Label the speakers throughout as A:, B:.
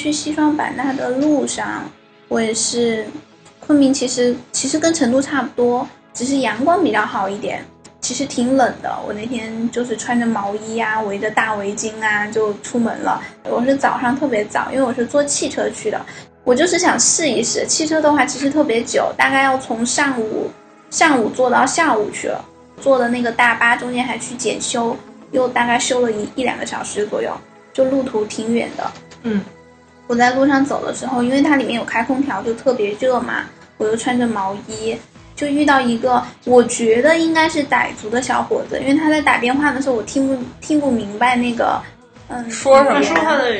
A: 去西双版纳的路上，我也是，昆明其实其实跟成都差不多，只是阳光比较好一点。其实挺冷的，我那天就是穿着毛衣啊，围着大围巾啊就出门了。我是早上特别早，因为我是坐汽车去的，我就是想试一试。汽车的话其实特别久，大概要从上午上午坐到下午去了。坐的那个大巴中间还去检修，又大概修了一一两个小时左右，就路途挺远的。
B: 嗯，
A: 我在路上走的时候，因为它里面有开空调，就特别热嘛，我又穿着毛衣，就遇到一个我觉得应该是傣族的小伙子，因为他在打电话的时候，我听不听不明白那个，嗯，
B: 说什么
C: 说他的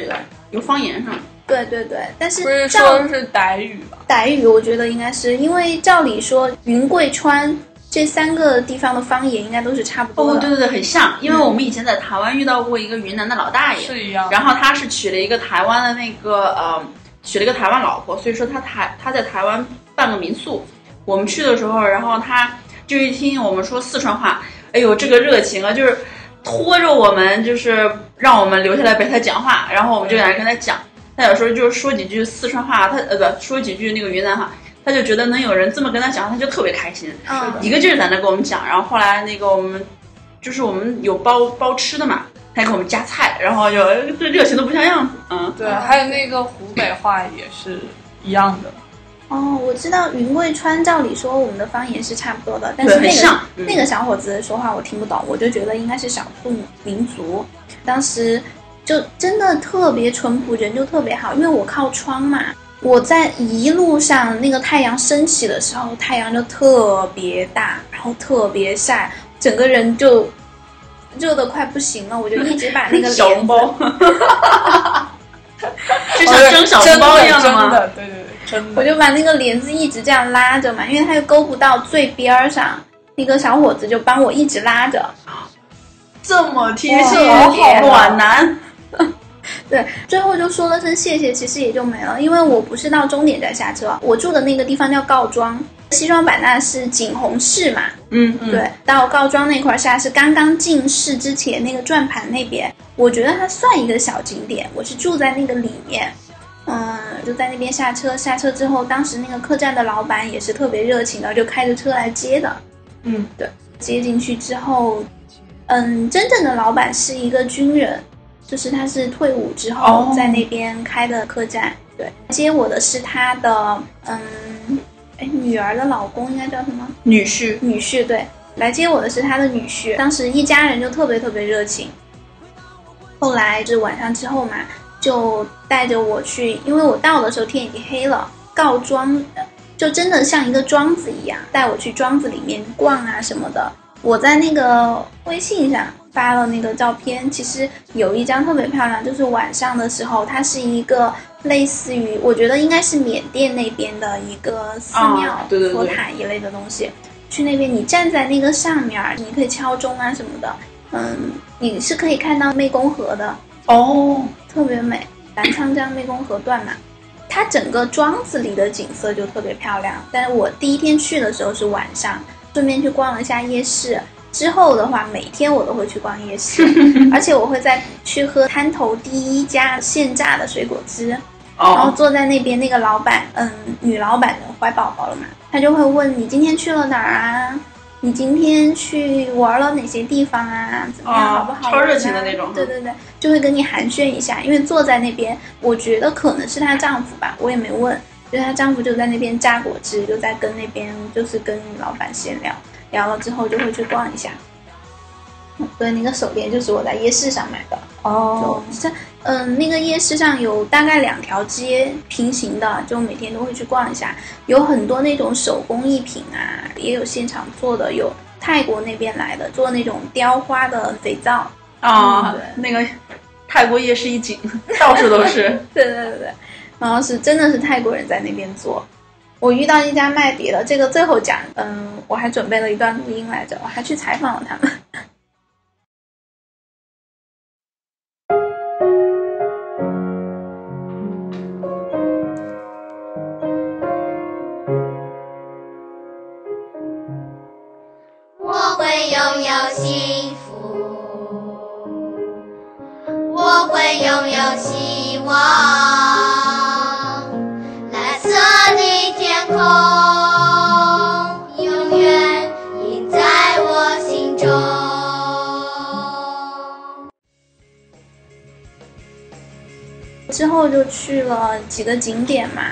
C: 有方言上，
A: 对对对，但是
B: 不是
A: 照
B: 说是傣语吧？
A: 傣语，我觉得应该是因为照理说云贵川这三个地方的方言应该都是差不多
C: 哦，对对对，很像，因为我们以前在台湾遇到过一个云南的老大爷，
B: 是一样。
C: 然后他是娶了一个台湾的那个呃，娶了一个台湾老婆，所以说他台他在台湾办个民宿。我们去的时候，然后他就一听我们说四川话，哎呦，这个热情啊，就是拖着我们，就是让我们留下来陪他讲话，然后我们就在那跟他讲。他有时候就是说几句四川话，他呃不说几句那个云南话，他就觉得能有人这么跟他讲，他就特别开心。
A: 嗯，
C: 一个劲儿在那跟我们讲，然后后来那个我们就是我们有包包吃的嘛，他还给我们夹菜，然后就这热情都不像样子，嗯，
B: 对，还有那个湖北话也是一样的。
A: 哦，我知道云贵川，照理说我们的方言是差不多的，但是那个
C: 嗯
A: 那个小伙子说话我听不懂，我就觉得应该是少数民族。当时就真的特别淳朴，人就特别好，因为我靠窗嘛。我在一路上那个太阳升起的时候，太阳就特别大，然后特别晒，整个人就热的快不行了。我就一直把那个
C: 小笼包，就像蒸小笼包一样吗？
B: 真的，对对对，真的。
A: 我就把那个帘子一直这样拉着嘛，因为它又勾不到最边儿上，那个小伙子就帮我一直拉着。
C: 这么贴心，暖男，
A: 对，最后就说了声谢谢，其实也就没了，因为我不是到终点再下车，我住的那个地方叫告庄，西双版纳是景洪市嘛，
C: 嗯，
A: 对，到告庄那块儿下是刚刚进市之前那个转盘那边，我觉得它算一个小景点，我是住在那个里面。嗯，就在那边下车，下车之后，当时那个客栈的老板也是特别热情的，就开着车来接的。
B: 嗯，
A: 对，接进去之后，嗯，真正的老板是一个军人，就是他是退伍之后
B: 哦
A: 在那边开的客栈。对，接我的是他的，嗯，哎，女儿的老公应该叫什么？
C: 女婿，
A: 女婿，对，来接我的是他的女婿。当时一家人就特别特别热情。后来是晚上之后嘛，就带着我去，因为我到的时候天已经黑了，告庄就真的像一个庄子一样，带我去庄子里面逛啊什么的。我在那个微信上发了那个照片，其实有一张特别漂亮，就是晚上的时候，它是一个类似于，我觉得应该是缅甸那边的一个寺庙、
C: 啊对对对
A: 佛塔一类的东西。去那边，你站在那个上面儿，你可以敲钟啊什么的，嗯，你是可以看到湄公河的，
C: 哦，
A: 特别美。澜沧江湄公河段嘛，它整个庄子里的景色就特别漂亮。但是我第一天去的时候是晚上，顺便去逛了一下夜市。之后的话，每天我都会去逛夜市，而且我会在去喝滩头第一家现榨的水果汁。然后
C: 哦，
A: 坐在那边，那个老板，嗯，女老板的怀宝宝了嘛，她就会问你今天去了哪儿啊？你今天去玩了哪些地方啊？怎么样，
C: 哦
A: 好不好、
C: 超热情的那种
A: 对对对，就会跟你寒暄一下，因为坐在那边，我觉得可能是她丈夫吧，我也没问，就是她丈夫就在那边榨果汁，就在跟那边就是跟老板闲聊，聊了之后就会去逛一下。嗯对，那个手链就是我在夜市上买的。
B: 哦，
A: 就在嗯，那个夜市上有大概两条街平行的，就每天都会去逛一下，有很多那种手工艺品啊，也有现场做的，有泰国那边来的做那种雕花的肥皂，
C: 啊
A: 嗯，
C: 那个泰国夜市一景，到处都是。
A: 对对对对，然后是真的是泰国人在那边做。我遇到一家卖笔的，这个最后讲，嗯，我还准备了一段录音来着，我还去采访了他们。去了几个景点嘛，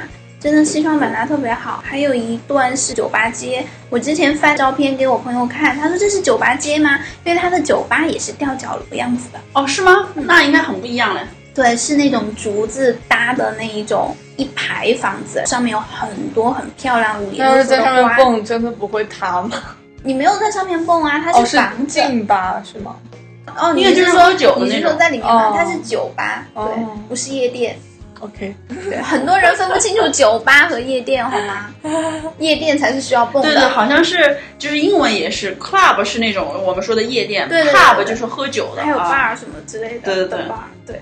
A: 真的西双版纳特别好。还有一段是酒吧街，我之前发照片给我朋友看，他说这是酒吧街吗？因为它的酒吧也是吊脚楼样子的，
C: 哦，是吗？那应该很不一样嘞。
A: 对，是那种竹子搭的那一种一排房子，上面有很多很漂亮五颜
B: 但
A: 六色的
B: 是在上面。蹦真的不会塌吗？
A: 你没有在上面蹦啊，它
B: 哦，是
A: 是房子。
B: 静吧？是吗？
A: 哦，你
C: 也就是
A: 说
C: 酒
A: 你是说在里面吗？
B: 哦
A: 它是酒吧，对
B: 哦，
A: 不是夜店。
B: OK，
A: 对，很多人分不清楚酒吧和夜店，好吗？夜店才是需要蹦的。
C: 对对，好像是，就是英文也是，club 是那种我们说的夜店
A: 对对对
C: ，pub 就是喝酒的，
A: 还有
C: 啊
A: bar 什么之类的，
C: 对对对
A: bar 对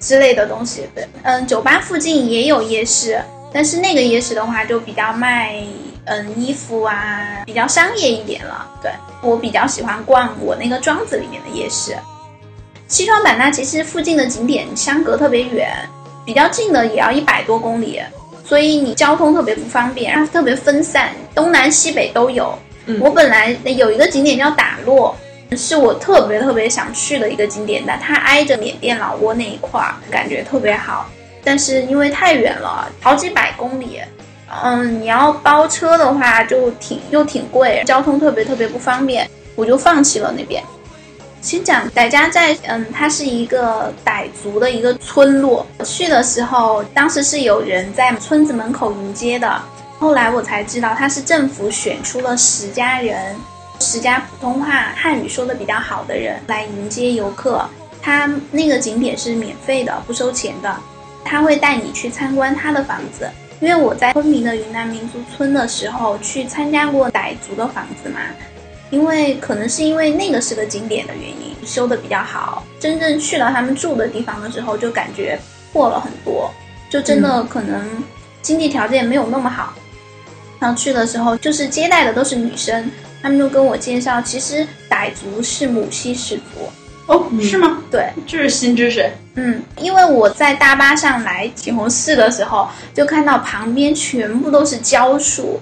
A: 之类的东西。对，嗯，酒吧附近也有夜市，但是那个夜市的话就比较卖嗯衣服啊，比较商业一点了。对我比较喜欢逛我那个庄子里面的夜市。西双版纳其实附近的景点相隔特别远，比较近的也要一百多公里，所以你交通特别不方便，然后特别分散，东南西北都有。
B: 嗯
A: 我本来有一个景点叫打洛，是我特别特别想去的一个景点，但它挨着缅甸老挝那一块儿，感觉特别好。但是因为太远了，好几百公里，嗯，你要包车的话就挺又挺贵，交通特别特别不方便，我就放弃了那边。先讲傣家寨，嗯，它是一个傣族的一个村落。去的时候，当时是有人在村子门口迎接的，后来我才知道，他是政府选出了十家人，十家普通话汉语说的比较好的人来迎接游客。他那个景点是免费的，不收钱的。他会带你去参观他的房子，因为我在昆明的云南民族村的时候去参加过傣族的房子嘛，因为可能是因为那个是个景点的原因，修的比较好。真正去到他们住的地方的时候，就感觉破了很多，就真的可能经济条件没有那么好。然后去的时候，就是接待的都是女生，他们就跟我介绍，其实傣族是母系氏族。
C: 哦，是吗？
A: 对，
C: 这是新知识。
A: 嗯，因为我在大巴上来景洪市的时候，就看到旁边全部都是蕉树。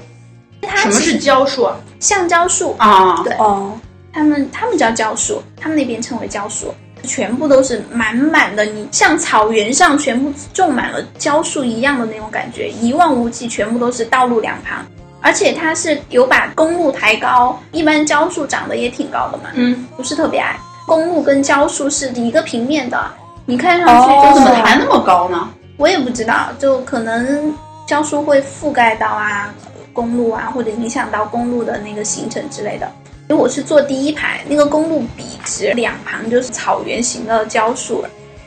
A: 它
C: 什么是
A: 其实
C: 蕉树啊？
A: 橡胶树？
C: 啊，
A: 对。
B: 哦，
A: 他们他们叫蕉树，他们那边称为蕉树，全部都是满满的，你像草原上全部种满了蕉树一样的那种感觉，一望无际，全部都是道路两旁，而且它是有把公路抬高，一般蕉树长得也挺高的嘛，
C: 嗯，
A: 不是特别矮，公路跟蕉树是一个平面的，你看上去
C: 怎么抬那么高呢？
A: 我也不知道，就可能胶树会覆盖到啊公路啊，或者影响到公路的那个行程之类的。因为我是坐第一排，那个公路笔直，两旁就是草原型的蕉树，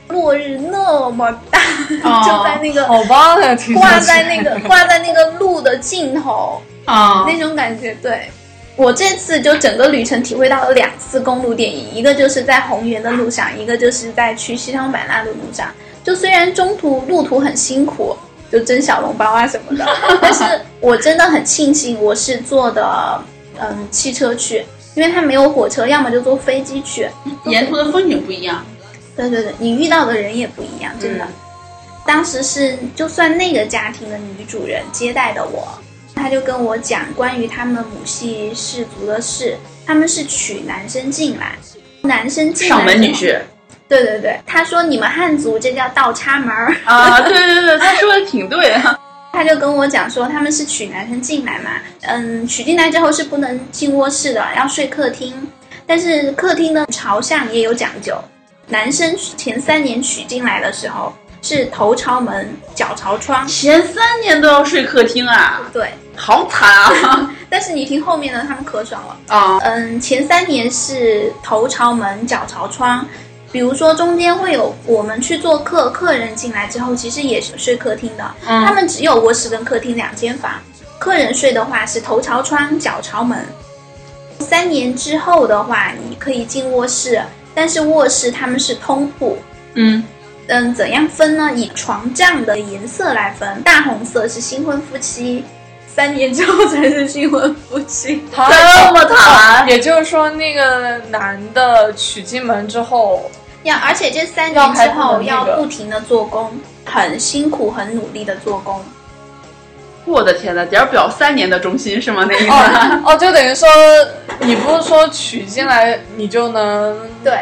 A: 落日那么大，
C: 哦
A: 就在那个
B: 好棒呀！听
A: 挂在那个挂在那个路的尽头，
C: 啊，
A: 那种感觉，对。我这次就整个旅程体会到了两次公路电影，一个就是在红原的路上，一个就是在去西双版纳的路上。就虽然中途路途很辛苦，就蒸小笼包啊什么的，但是我真的很庆幸我是坐的嗯汽车去，因为它没有火车，要么就坐飞机去。
C: 沿途的风景不一样。
A: 对对对，你遇到的人也不一样，真的。
C: 嗯
A: 当时是就算那个家庭的女主人接待的我，她就跟我讲关于他们母系氏族的事，他们是娶男生进来，男生进来
C: 上门女。婿
A: 对对对，他说你们汉族这叫倒插门儿，
C: 啊，对对对，他说的挺对的。
A: 他就跟我讲说他们是娶男生进来嘛，嗯，娶进来之后是不能进卧室的，要睡客厅，但是客厅的朝向也有讲究，男生前三年娶进来的时候是头朝门，脚朝窗，
C: 前三年都要睡客厅啊，
A: 对，
C: 好惨啊！
A: 但是你听后面的，他们可爽了。
C: 啊，
A: 嗯，前三年是头朝门，脚朝窗。比如说中间会有我们去做客，客人进来之后，其实也是睡客厅的。他
C: 嗯，
A: 们只有卧室跟客厅两间房，客人睡的话是头朝窗，脚朝门。三年之后的话，你可以进卧室，但是卧室他们是通铺。
C: 嗯，
A: 嗯，怎样分呢？以床帐的颜色来分，大红色是新婚夫妻，三年之后才是新婚夫妻。
B: 他
C: 这么惨，
B: 也就是说，那个男的娶进门之后，
A: 要而且这三年之后要不停的做工，很辛苦、很努力的做工。
C: 我的天呐，点儿表三年的中心是吗？那意思？
B: 哦哦，就等于说，你不是说娶进来你就能
A: 对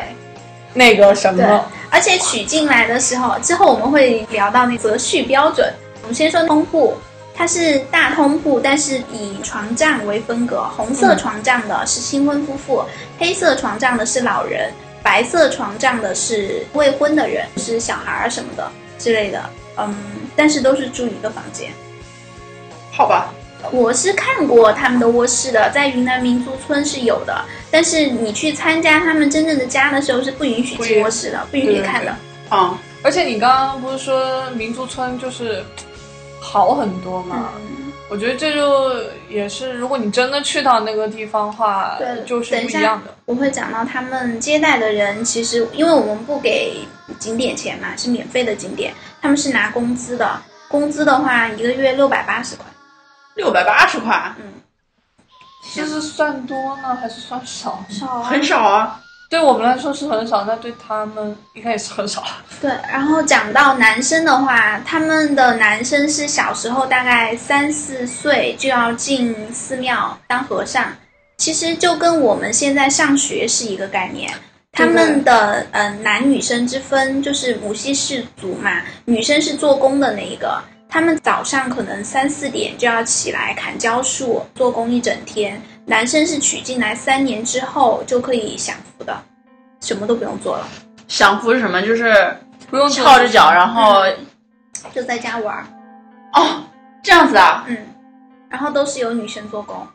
B: 那个什
A: 对
B: 么？，
A: 而且娶进来的时候，之后我们会聊到那择婿标准。我们先说通铺，它是大通铺，但是以床帐为分隔，红色
B: 嗯
A: 床帐的是新婚夫妇，黑色床帐的是老人，白色床帐的是未婚的人，是小孩儿什么的之类的。嗯，但是都是住一个房间。
C: 好吧，
A: 我是看过他们的卧室的，在云南民族村是有的，但是你去参加他们真正的家的时候是不允许进卧室的，不允许看的。
C: 啊、
B: 而且你刚刚不是说民族村就是好很多嘛？
A: 嗯，
B: 我觉得这就也是，如果你真的去到那个地方的话
A: 对，
B: 就是不一样的。
A: 我会讲到他们接待的人，其实因为我们不给景点钱嘛，是免费的景点，他们是拿工资的。工资的话，一个月六百八十块。
C: 六百八十块，嗯
B: 这是算多呢，还是算少？
A: 少啊
C: 很少啊。
B: 对我们来说是很少，那对他们应该也是很少。
A: 对，然后讲到男生的话，他们的男生是小时候大概三四岁就要进寺庙当和尚，其实就跟我们现在上学是一个概念。他们的呃男女生之分就是母系氏族嘛，女生是做工的那一个，他们早上可能三四点就要起来砍蕉树，做工一整天。男生是娶进来三年之后就可以享福的，什么都不用做了，
C: 享福是什么？就是
B: 不用做
C: 翘着脚，然后、
A: 就在家玩儿。
C: 哦，这样子啊？
A: 嗯，然后都是由女生做工，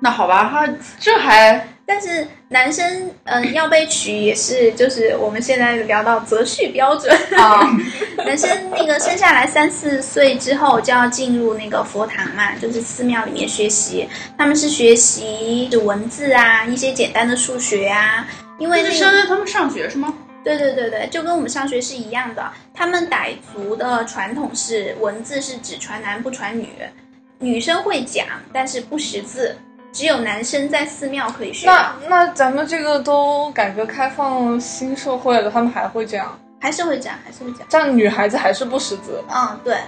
C: 那好吧，他这还
A: 但是男生嗯、呃要被娶也是就是我们现在聊到择婿标准，
B: 啊，
A: 男生那个生下来三四岁之后就要进入那个佛堂嘛，就是寺庙里面学习，他们是学习文字啊，一些简单的数学啊，因为
C: 这是
A: 那个
C: 相当于他们上学是吗？
A: 对对对对，就跟我们上学是一样的。他们傣族的传统是文字是只传男不传女，女生会讲，但是不识字，只有男生在寺庙可以学
B: 那，那咱们这个都改革开放新社会了，他们还会这样？
A: 还是会这样，还是会讲。
B: 这样女孩子还是不识字？
A: 嗯，对，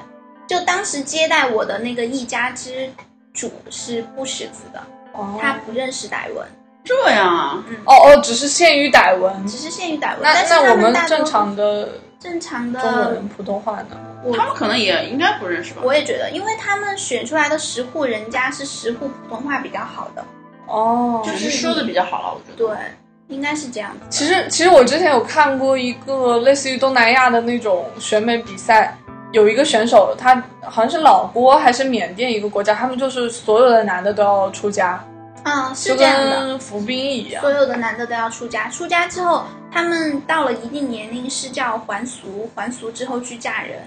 A: 就当时接待我的那个一家之主是不识字的，
B: 哦
A: 他不认识傣文，
C: 这样啊？
B: 哦哦，只是限于傣文。
A: 只是限于傣文。
B: 那
A: 但是
B: 那我们正常的
A: 正常的
B: 中文、普通话呢？
C: 他们可能也应该不认识吧？
A: 我也觉得，因为他们选出来的十户人家是十户普通话比较好的，
B: 哦，
C: 就是说的比较好了，我觉得。
A: 对，应该是这样子的。
B: 其实，其实我之前有看过一个类似于东南亚的那种选美比赛，有一个选手，他好像是老挝还是缅甸一个国家，他们就是所有的男的都要出家，
A: 嗯，是
B: 就
A: 这样的。
B: 跟服兵役一样
A: 所。有的男的都要出家，出家之后，他们到了一定年龄是叫还俗，还俗之后去嫁人。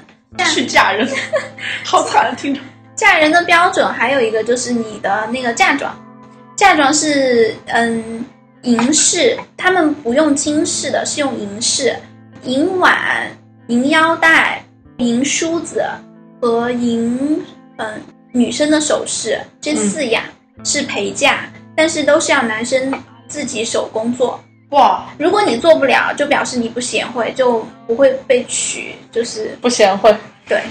C: 去嫁人，好惨，听着。
A: 嫁人的标准还有一个就是你的那个嫁妆，嫁妆是嗯银饰，他们不用金饰的，是用银饰，银碗、银腰带、银梳子和银嗯女生的首饰这四样是陪嫁，但是都是要男生自己手工做。
C: 哇，
A: 如果你做不了，就表示你不贤惠，就不会被娶，就是
B: 不贤惠，
A: 对。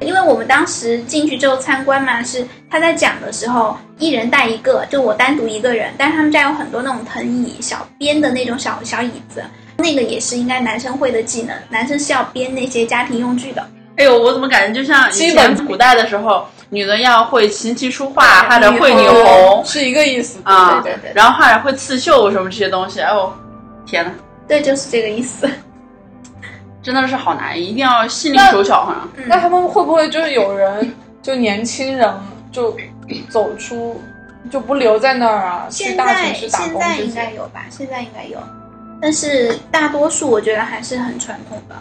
A: 因为我们当时进去之后参观嘛，是他在讲的时候，一人带一个，就我单独一个人，但是他们家有很多那种藤椅、小编的那种小小椅子，那个也是应该男生会的技能，男生是要编那些家庭用具的。
C: 哎呦，我怎么感觉就像以
B: 基本
C: 前古代的时候，女的要会琴棋书画，还得会
A: 女
C: 女红
B: 是一个意思。
C: 啊，
A: 对对对
C: 然后还得会刺绣什么这些东西。哎呦，天呐，
A: 对，就是这个意思。
C: 真的是好难，一定要心灵手巧，好像。
B: 那他们会不会就是有人就年轻人就走出就不留在那儿啊，去
A: 现
B: 大城
A: 在
B: 市打工这
A: 现在应该？有吧？现在应该有，但是大多数我觉得还是很传统的。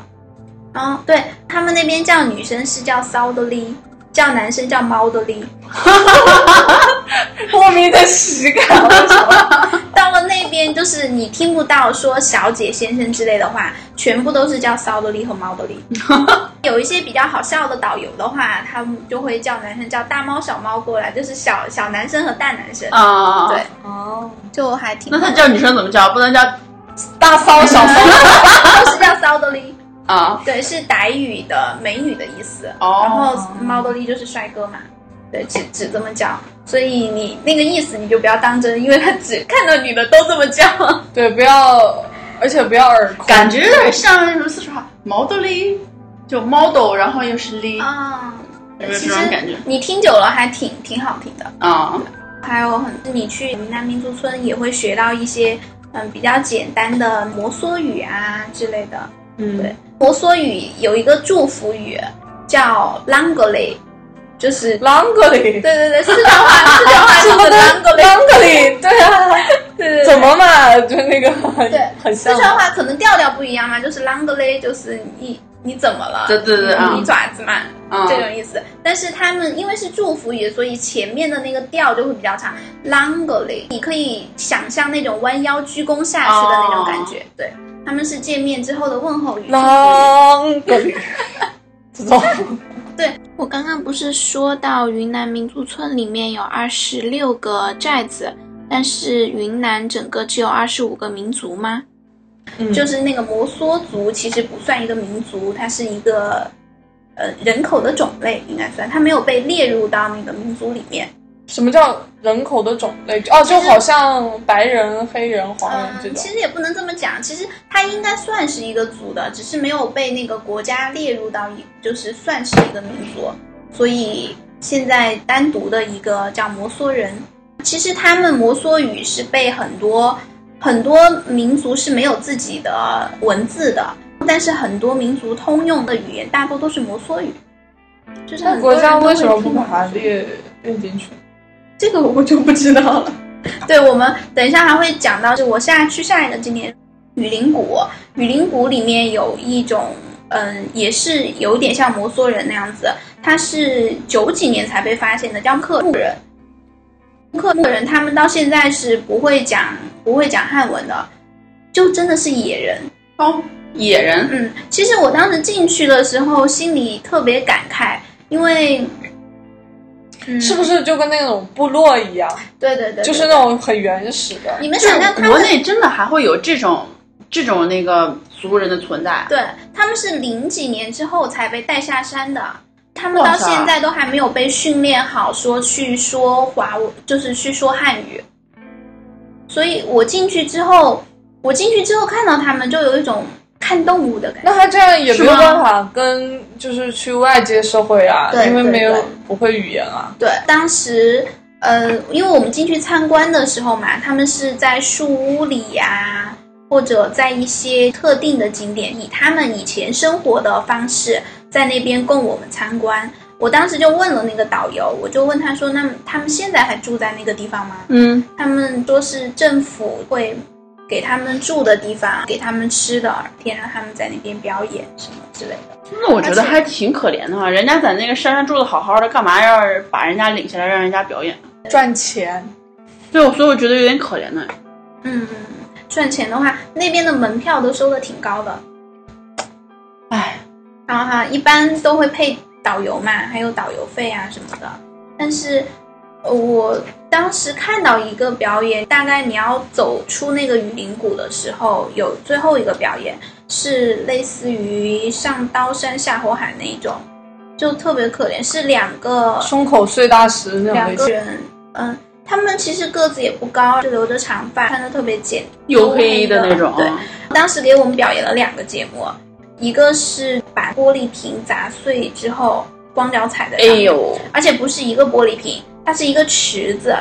A: 然后对他们那边叫女生是叫骚的哩，叫男生叫猫的哩。
B: 莫名的实感，为什么？
A: 到了那边，就是你听不到说小姐、先生之类的话，全部都是叫骚德利和猫德利。有一些比较好笑的导游的话，他们就会叫男生叫大猫、小猫过来，就是小小男生和大男生，
C: 啊，
A: 对，
B: 哦，
A: 就还挺。
C: 那他叫女生怎么叫？不能叫
B: 大骚小骚，
A: 都是叫骚德利，
C: 啊？
A: 对，是傣语的美女的意思。
C: 哦
A: 然后猫多利就是帅哥嘛，对，只只这么叫。所以你那个意思你就不要当真，因为他只看到女的都这么叫。
B: 对，不要，而且不要耳空，
C: 感觉有点像什么四川话 model，就 model，然后又是 li，
A: 啊，
C: 有没有
A: 其实
C: 这种感觉？
A: 你听久了还挺挺好听的。
C: 啊，
A: 还有很，你去云南民族村也会学到一些嗯比较简单的摩梭语啊之类的。
B: 嗯，
A: 对，摩梭语有一个祝福语叫 Langoli，就是
B: 啷个里，
A: 对对对，四川话 四川话就是 Langoli，
B: 啷个里，对啊，
A: 对。
B: 怎么嘛，就那个
A: 对四
B: 很像。
A: 川话可能调调不一样嘛，就是 Langoli 就是你你怎么了？
C: 对对对
A: 你
C: 啊。
A: 你爪子嘛。
C: 啊，
A: 这种意思。但是他们因为是祝福语，所以前面的那个调就会比较长 o l y 你可以想象那种弯腰鞠躬下去的那种感觉。对，他们是见面之后的问候语。
B: 啷个里，这种
A: 对我刚刚不是说到云南民族村里面有二十六个寨子，但是云南整个只有二十五个民族吗？
B: 嗯
A: 就是那个摩梭族，其实不算一个民族，它是一个呃人口的种类，应该算，它没有被列入到那个民族里面。
B: 什么叫人口的种类？哦，就好像白人、黑人、黄人这
A: 嗯，
B: 种
A: 其。实也不能这么讲，其实它应该算是一个族的，只是没有被那个国家列入到一，就是算是一个民族，所以现在单独的一个叫摩梭人。其实他们摩梭语是被很多很多民族是没有自己的文字的，但是很多民族通用的语言大多都是摩梭语。就是
B: 国家为什么不把它列列进去？
A: 这个我就不知道了。对，我们等一下还会讲到，就我现在去下一个景点雨林谷，雨林谷里面有一种，嗯，也是有点像摩梭人那样子，它是九几年才被发现的，叫克木人。克木人他们到现在是不会讲不会讲汉文的，就真的是野人。
C: 哦，野人，
A: 嗯，其实我当时进去的时候，心里特别感慨，因为，嗯，
B: 是不是就跟那种部落一样，
A: 对对对，
B: 就是那种很原始的？
A: 你们
C: 就是
A: 想象他们
C: 国内真的还会有这种这种那个族人的存在？
A: 对，他们是零几年之后才被带下山的，他们到现在都还没有被训练好，说去说华文，就是去说汉语。所以我进去之后，我进去之后看到他们，就有一种看动物的感觉。
B: 那他这样也没有办法跟就是去外界社会啊，因为没有不会语言啊。
A: 对，当时呃，因为我们进去参观的时候嘛，他们是在树屋里呀、或者在一些特定的景点，以他们以前生活的方式在那边供我们参观。我当时就问了那个导游，我就问他说：“那么他们现在还住在那个地方吗？”
C: 嗯，
A: 他们说是政府会给他们住的地方，给他们吃的，天让他们在那边表演什么之类的。
C: 那我觉得还挺可怜的哈，人家在那个山上住的好好的，干嘛要把人家领下来让人家表演？
B: 赚钱，
C: 对，所以我觉得有点可怜呢。
A: 嗯，赚钱的话，那边的门票都收的挺高的。
C: 唉，
A: 然后哈，一般都会配导游嘛，还有导游费啊什么的。但是，呃我当时看到一个表演，大概你要走出那个雨林谷的时候，有最后一个表演是类似于上刀山下火海那一种，就特别可怜，是两个
B: 胸口碎大石那种。
A: 两个人，嗯。他们其实个子也不高，就留着长发，穿的特别简，
C: 黝黑的那种，
A: 对，当时给我们表演了两个节目，一个是把玻璃瓶砸碎之后光脚踩的
C: 哎
A: 上面，
C: 呦，
A: 而且不是一个玻璃瓶，它是一个池子，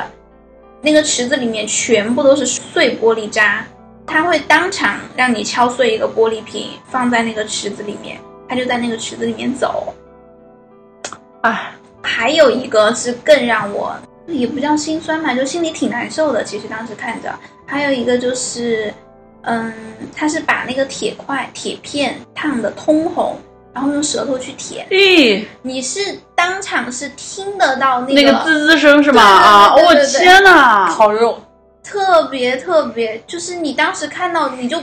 A: 那个池子里面全部都是碎玻璃渣，它会当场让你敲碎一个玻璃瓶，放在那个池子里面，它就在那个池子里面走。
C: 唉，
A: 还有一个是更让我也不叫心酸吧，就心里挺难受的。其实当时看着，还有一个就是，嗯，他是把那个铁块、铁片烫的通红，然后用舌头去舔，
C: 咦，
A: 你是当场是听得到那
C: 那个滋滋声是吗？啊，我
A: 对对对
C: 天哪！
B: 烤肉，
A: 特别特别，就是你当时看到你就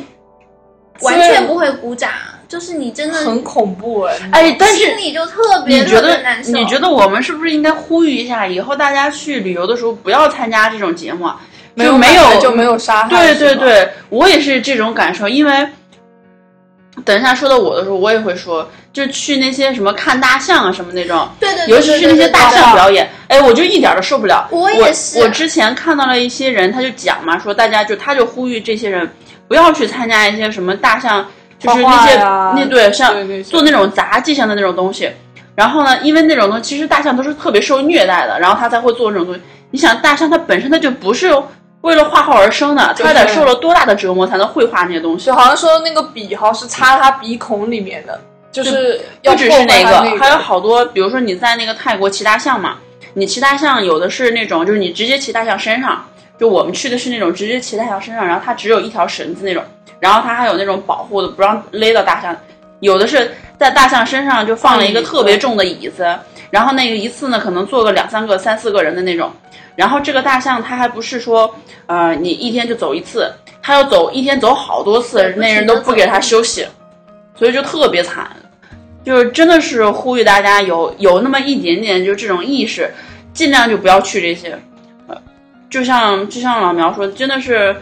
A: 完全不会鼓掌，就是你真的
B: 很恐怖哎。
C: 哎，但是
A: 心里就特别特难受。
C: 你觉得我们是不是应该呼吁一下，以后大家去旅游的时候不要参加这种节目啊？
B: 没
C: 就没有
B: 就没有杀害，
C: 对对，对，我也是这种感受，因为等一下说到我的时候，我也会说，就去那些什么看大象啊什么那种，
A: 对对对，
C: 尤其是那些大象表演，哎，我就一点儿都受不了。
A: 我也是
C: 我之前看到了一些人，他就讲嘛，说大家就他就呼吁这些人不要去参加一些什么大象，就是那些那对像做那种杂技上的那种东西。然后呢，因为那种东西，其实大象都是特别受虐待的，然后他才会做这种东西。你想，大象它本身它就不是为了画画而生的，他得受了多大的折磨才能绘画那些东西
B: 就？好像说那个笔好像是插他鼻孔里面的，就是要
C: 不只是那个，还有好多，比如说你在那个泰国骑大象嘛，你骑大象有的是那种，就是你直接骑大象身上，就我们去的是那种直接骑大象身上，然后它只有一条绳子那种，然后它还有那种保护的，不让勒到大象。有的是在大象身上就放了一个特别重的椅子，然后那个一次呢可能坐个两三个、三四个人的那种。然后这个大象它还不是说，呃，你一天就走一次，它要走一天走好多次，那人都不给它休息，所以就特别惨。就是真的是呼吁大家有有那么一点点就这种意识，尽量就不要去这些。呃，就像就像老苗说，真的是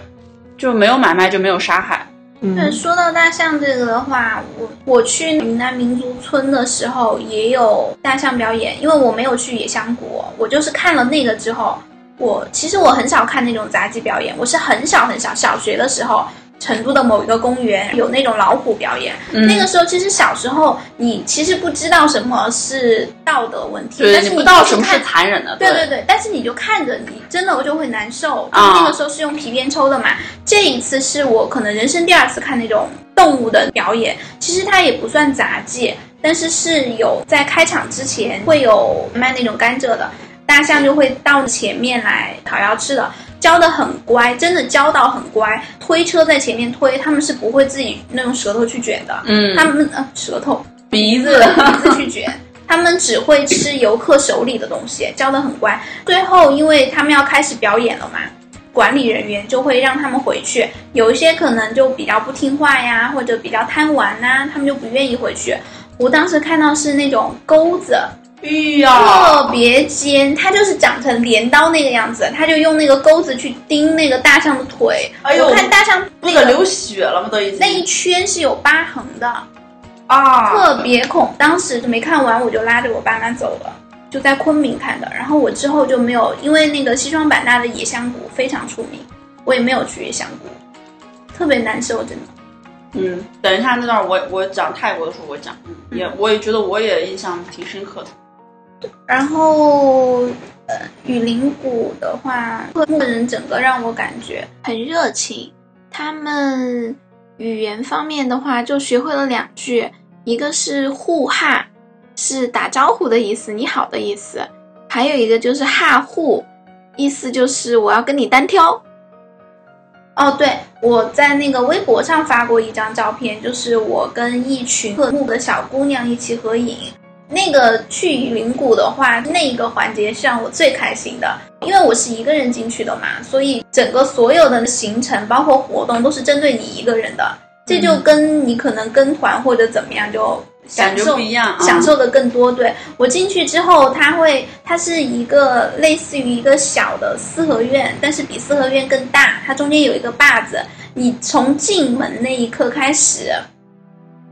C: 就没有买卖就没有杀害。
A: 对，说到大象这个的话，我我去云南民族村的时候也有大象表演，因为我没有去野象谷，我就是看了那个之后，我其实我很少看那种杂技表演，我是很小很小小学的时候，成都的某一个公园有那种老虎表演，
C: 嗯
A: 那个时候其实小时候你其实不知道什么是道德问题，但是
C: 你不知道什么
A: 是
C: 残忍的，
A: 对对对，但是你就看着你真的我就会难受。
C: 啊
A: 那个时候是用皮鞭抽的嘛，这一次是我可能人生第二次看那种动物的表演，其实它也不算杂技，但是是有在开场之前会有卖那种甘蔗的，大象就会到前面来讨要吃的。教的很乖，真的教到很乖。推车在前面推，他们是不会自己那种舌头去卷的，
C: 嗯，
A: 他们呃舌头
C: 鼻子
A: 鼻子去卷，他们只会吃游客手里的东西，教的很乖。最后，因为他们要开始表演了嘛，管理人员就会让他们回去。有一些可能就比较不听话呀，或者比较贪玩呐、他们就不愿意回去。我当时看到是那种钩子，
C: 哎呀
A: 特，别尖，它就是长成镰刀那个样子，它就用那个钩子去钉那个大象的腿。
C: 哎呦
A: 我看大象那个
C: 流血了吗？都已经
A: 那一圈是有疤痕的。
C: 啊，
A: 特别恐，当时就没看完，我就拉着我爸妈走了，就在昆明看的。然后我之后就没有，因为那个西双版纳的野香谷非常出名，我也没有去野香谷，特别难受，真的。
C: 嗯，等一下那段我我讲泰国的时候我讲，嗯也我也觉得我也印象挺深刻的。
A: 然后，呃，雨林谷的话，客人整个让我感觉很热情。他们语言方面的话，就学会了两句，一个是互哈，是打招呼的意思，你好的意思；还有一个就是哈互，意思就是我要跟你单挑。哦，对，我在那个微博上发过一张照片，就是我跟一群鹤木的小姑娘一起合影。那个去云谷的话，那一个环节是让我最开心的，因为我是一个人进去的嘛，所以整个所有的行程包括活动都是针对你一个人的，这就跟你可能跟团或者怎么样就享
C: 感觉
A: 受
C: 不一样啊
A: 享受的更多。对我进去之后，它会它是一个类似于一个小的四合院，但是比四合院更大，它中间有一个坝子，你从进门那一刻开始。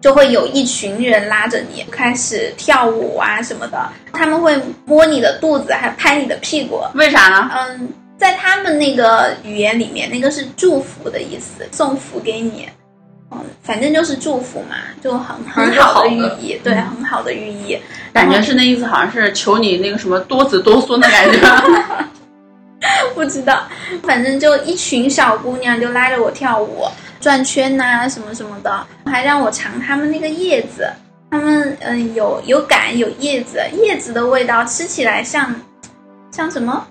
A: 就会有一群人拉着你开始跳舞啊什么的，他们会摸你的肚子，还拍你的屁股。
C: 为啥呢？
A: 嗯，在他们那个语言里面，那个是祝福的意思，送福给你。嗯，反正就是祝福嘛，就很很好的寓意，对，很好的寓意。
C: 感觉是那意思，好像是求你那个什么多子多孙的感觉。
A: 不知道，反正就一群小姑娘就拉着我跳舞、转圈呐、什么什么的，还让我尝他们那个叶子。他们嗯有有杆有叶子，叶子的味道吃起来像像什么？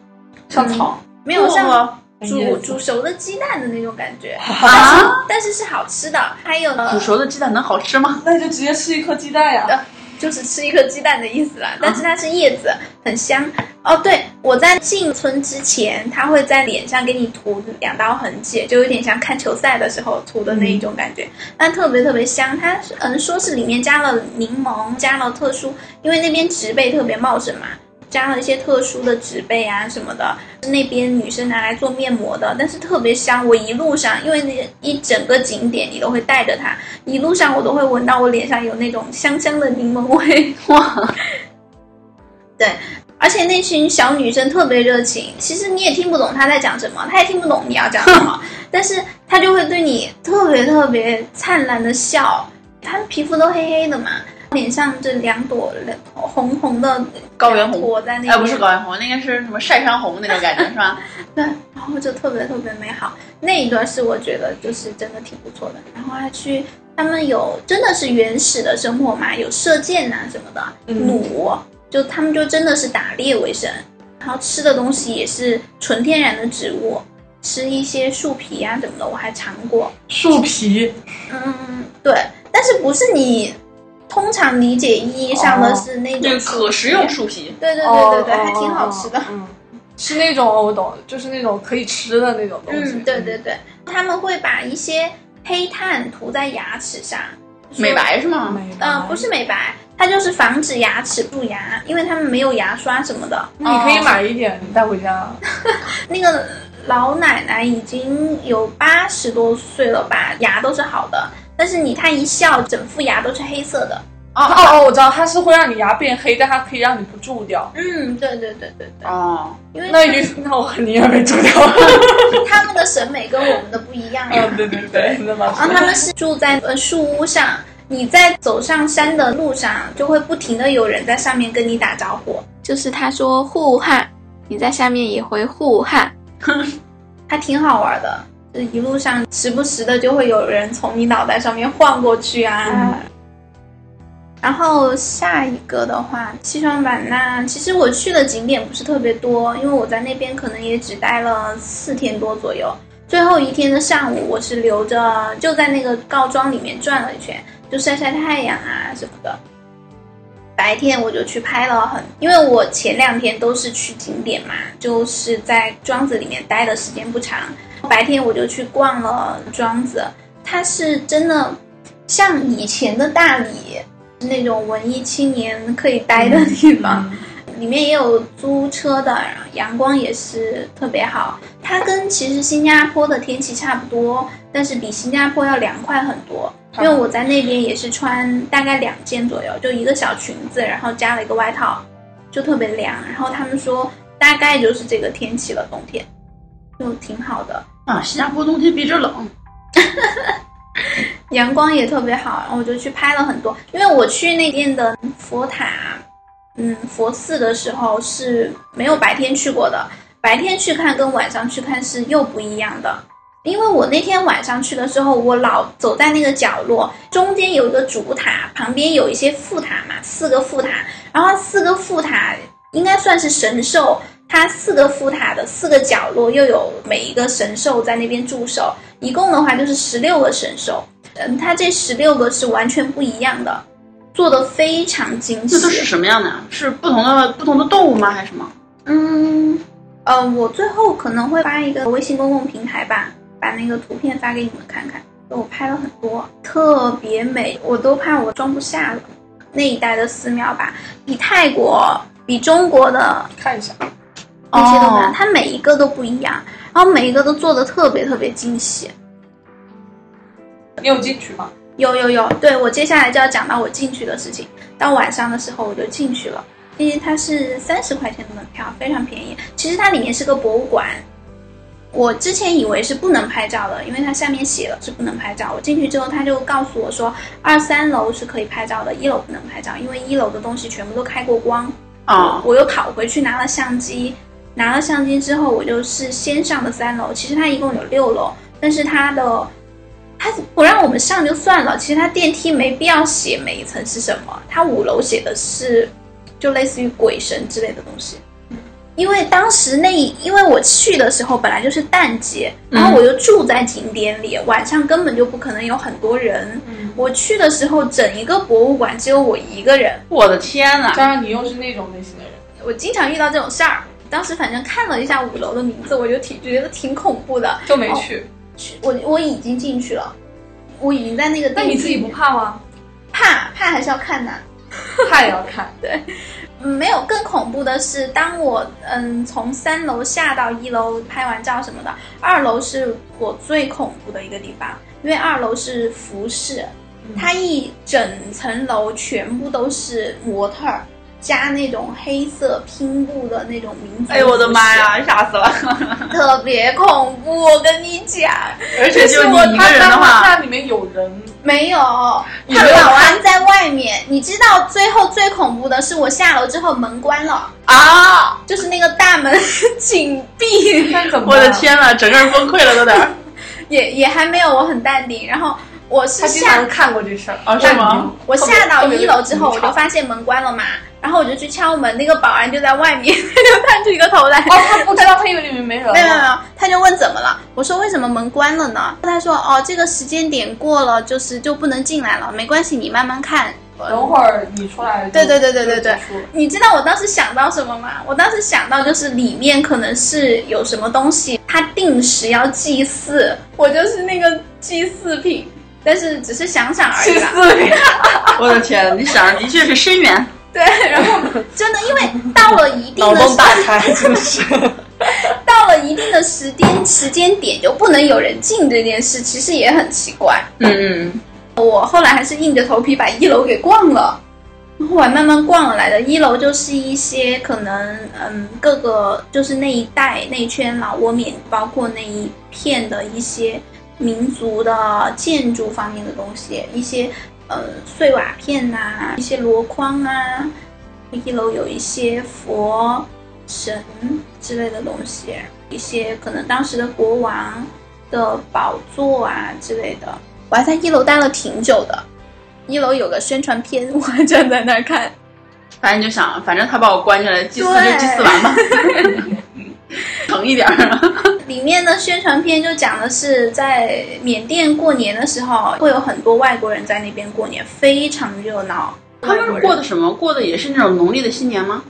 C: 像草，
A: 没有像煮煮熟的鸡蛋的那种感觉，
C: 啊，
A: 但是是好吃的。还有呢
C: 煮，熟的鸡蛋能好吃吗？
B: 那就直接吃一颗鸡蛋呀。
A: 呃就是吃一颗鸡蛋的意思啦。但是它是叶子，很香。哦，对，我在进村之前，他会在脸上给你涂两道痕迹，就有点像看球赛的时候涂的那一种感觉，但特别特别香。它嗯说是里面加了柠檬，加了特殊，因为那边植被特别茂盛嘛。加了一些特殊的植被啊什么的，那边女生拿来做面膜的，但是特别香。我一路上，因为那一整个景点你都会带着它，一路上我都会闻到我脸上有那种香香的柠檬味。
C: 哇，
A: 对，而且那群小女生特别热情，其实你也听不懂她在讲什么，她也听不懂你要讲什么，但是她就会对你特别特别灿烂的笑。她们皮肤都黑黑的嘛，脸上这两朵红红的
C: 高原红
A: 坨在那边，
C: 哎，不是高原红，那个是什么晒伤红那种感觉是吧？
A: 对，然后就特别特别美好。那一段是我觉得就是真的挺不错的。然后还去他们有真的是原始的生活嘛，有射箭呐、什么的，
B: 嗯
A: 弩就他们就真的是打猎为生，然后吃的东西也是纯天然的植物，吃一些树皮啊什么的，我还尝过。
B: 树皮，
A: 嗯，对，但是不是你通常理解意义上的
B: 哦
A: 是那种
C: 对，可食用树皮。
A: 对对对对对，
B: 哦
A: 还挺好吃的。
B: 哦嗯，是那种我懂，就是那种可以吃的那种东西。
A: 嗯，对对对，他们会把一些黑炭涂在牙齿上，
C: 美。白是吗？
B: 美白
A: 呃，不是美白，它就是防止牙齿蛀牙，因为他们没有牙刷什么的。
B: 那你可以买一点带回家。
A: 那个老奶奶已经有八十多岁了吧，牙都是好的，但是你他一笑，整副牙都是黑色的。
B: 哦哦哦，我知道，它是会让你牙变黑，但它可以让你不蛀掉。
A: 嗯，对对对对对，
C: 哦，
A: 因为
B: 那你那我你也没蛀掉。
A: 他们的审美跟我们的不一样呀。
B: 嗯，对对对，那么
A: 然后他们是住在呃树屋上，你在走上山的路上，就会不停的有人在上面跟你打招呼，就是他说护汉，你在下面也会护汉，还挺好玩的。就一路上时不时的就会有人从你脑袋上面晃过去啊。
B: 嗯
A: 然后下一个的话，西双版纳，其实我去的景点不是特别多，因为我在那边可能也只待了四天多左右。最后一天的上午，我是留着就在那个告庄里面转了一圈，就晒晒太阳啊什么的。白天我就去拍了很，因为我前两天都是去景点嘛，就是在庄子里面待的时间不长。白天我就去逛了庄子，它是真的像以前的大理那种文艺青年可以待的地方。
B: 嗯
A: 里面也有租车的，阳光也是特别好。它跟其实新加坡的天气差不多，但是比新加坡要凉快很多。因为我在那边也是穿大概两件左右，就一个小裙子，然后加了一个外套，就特别凉。然后他们说大概就是这个天气了，冬天就挺好的，
C: 啊，新加坡冬天比这冷。
A: 阳光也特别好。然后我就去拍了很多，因为我去那边的佛塔。嗯，佛寺的时候是没有白天去过的，白天去看跟晚上去看是又不一样的。因为我那天晚上去的时候，我老走在那个角落，中间有一个主塔，旁边有一些副塔嘛，四个副塔，然后四个副塔应该算是神兽，它四个副塔的四个角落又有每一个神兽在那边驻守，一共的话就是十六个神兽。嗯，它这十六个是完全不一样的，做的非常精细。
C: 这都是什么样的呀？是不同的不同的动物吗？还是什么？
A: 嗯，呃，我最后可能会发一个微信公共平台吧，把那个图片发给你们看看。我拍了很多，特别美，我都怕我装不下了。那一带的寺庙吧，比泰国、比中国的
B: 看一下，
A: 那些都难，
C: 哦
A: 它每一个都不一样，然后每一个都做的特别特别精细。
B: 你有进去吗？
A: 有有有，对我接下来就要讲到我进去的事情。到晚上的时候我就进去了，因为它是三十块钱的门票，非常便宜。其实它里面是个博物馆，我之前以为是不能拍照的，因为它下面写了是不能拍照。我进去之后，他就告诉我说，二三楼是可以拍照的，一楼不能拍照，因为一楼的东西全部都开过光。
C: 啊，
A: 我又跑回去拿了相机，拿了相机之后，我就是先上的三楼。其实它一共有六楼，但是它的它不让我们上就算了，其实它电梯没必要写每一层是什么。它五楼写的是就类似于鬼神之类的东西，因为当时那，因为我去的时候本来就是淡季，
C: 嗯
A: 然后我又住在景点里，晚上根本就不可能有很多人。
B: 嗯
A: 我去的时候，整一个博物馆只有我一个人，
C: 我的天呐！
B: 加上你又是那种类型的人，
A: 我经常遇到这种事儿。当时反正看了一下五楼的名字，我就挺觉得挺恐怖的。
B: 就没去。
A: 去我我已经进去了，我已经在那个。
B: 那你自己不怕吗？
A: 怕怕还是要看的。
B: 怕也要看。
A: 对，没有更恐怖的是，当我嗯从三楼下到一楼拍完照什么的，二楼是我最恐怖的一个地方，因为二楼是服饰，它一整层楼全部都是模特儿。加那种黑色拼布的那种民族，
C: 哎呦我的妈！呀，吓死了！
A: 特别恐怖，我跟你讲，
C: 而且就你
B: 我
C: 一个人的
B: 他
C: 话，
B: 那里面有人，
A: 没有，他保安在外面。你知道最后最恐怖的是，我下楼之后门关了，
C: 啊！
A: 就是那个大门 紧闭，
B: 那怎么？
C: 我的！天呐，整个人崩溃了都得。
A: 也也还没有，我很淡定。然后我是下
B: 常看过这事儿
C: 哦是吗？
A: 我下到一楼之后，我就。
B: 发
A: 现门关了嘛，然后我就去敲门，那个保安就在外面，他就探出一个头来。
B: 哦，他不知道，他以为里面没人。
A: 没有没有没有，他就问怎么了？我说为什么门关了呢？他说哦，这个时间点过了，就是就不能进来了，没关系，你慢慢看。
B: 等会儿你出来。
A: 对对对对对对你知道我当时想到什么吗？我当时想到就是里面可能是有什么东西，他定时要祭祀，我就是那个祭祀品，但是只是想想而已祭祀品。
C: 我的天，你想的确是深远。
A: 对，然后真的因为到了一定
B: 脑洞
A: 的时
B: 大开，真是。
A: 到了一定的时间时间点就不能有人进这件事，其实也很奇怪。
C: 嗯嗯，
A: 我后来还是硬着头皮把一楼给逛了，后来慢慢逛了来的。一楼就是一些可能嗯各个就是那一带那一圈老挝缅，包括那一片的一些民族的建筑方面的东西，一些呃碎瓦片呐、一些箩筐啊。一楼有一些佛神之类的东西，一些可能当时的国王的宝座啊之类的。我还在一楼待了挺久的，一楼有个宣传片，我还站在那儿看。
C: 反正就想，反正他把我关进来，祭祀就祭祀完吧，疼一点儿。
A: 里面的宣传片就讲的是在缅甸过年的时候，会有很多外国人在那边过年，非常热闹。
C: 他们是过的什么？过的也是那种农历的新年吗？